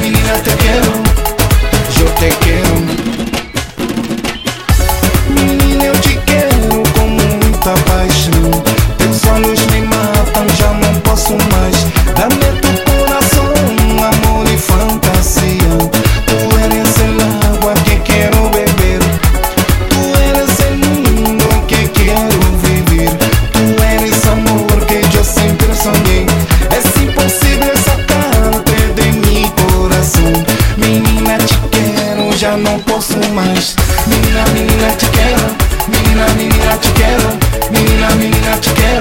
mi vida te quiero. já não posso mais. Menina, menina, te quero. Menina, menina, te quero. Menina, menina, te quero.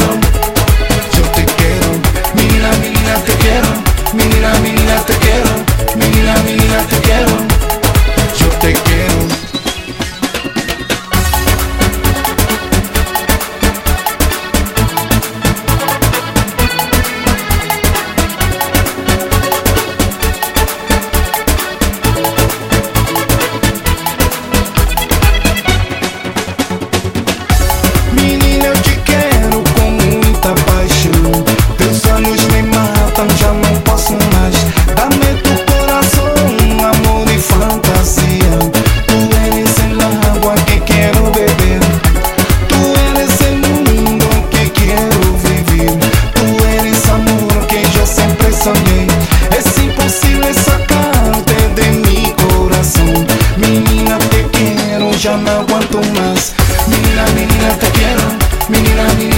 Love you.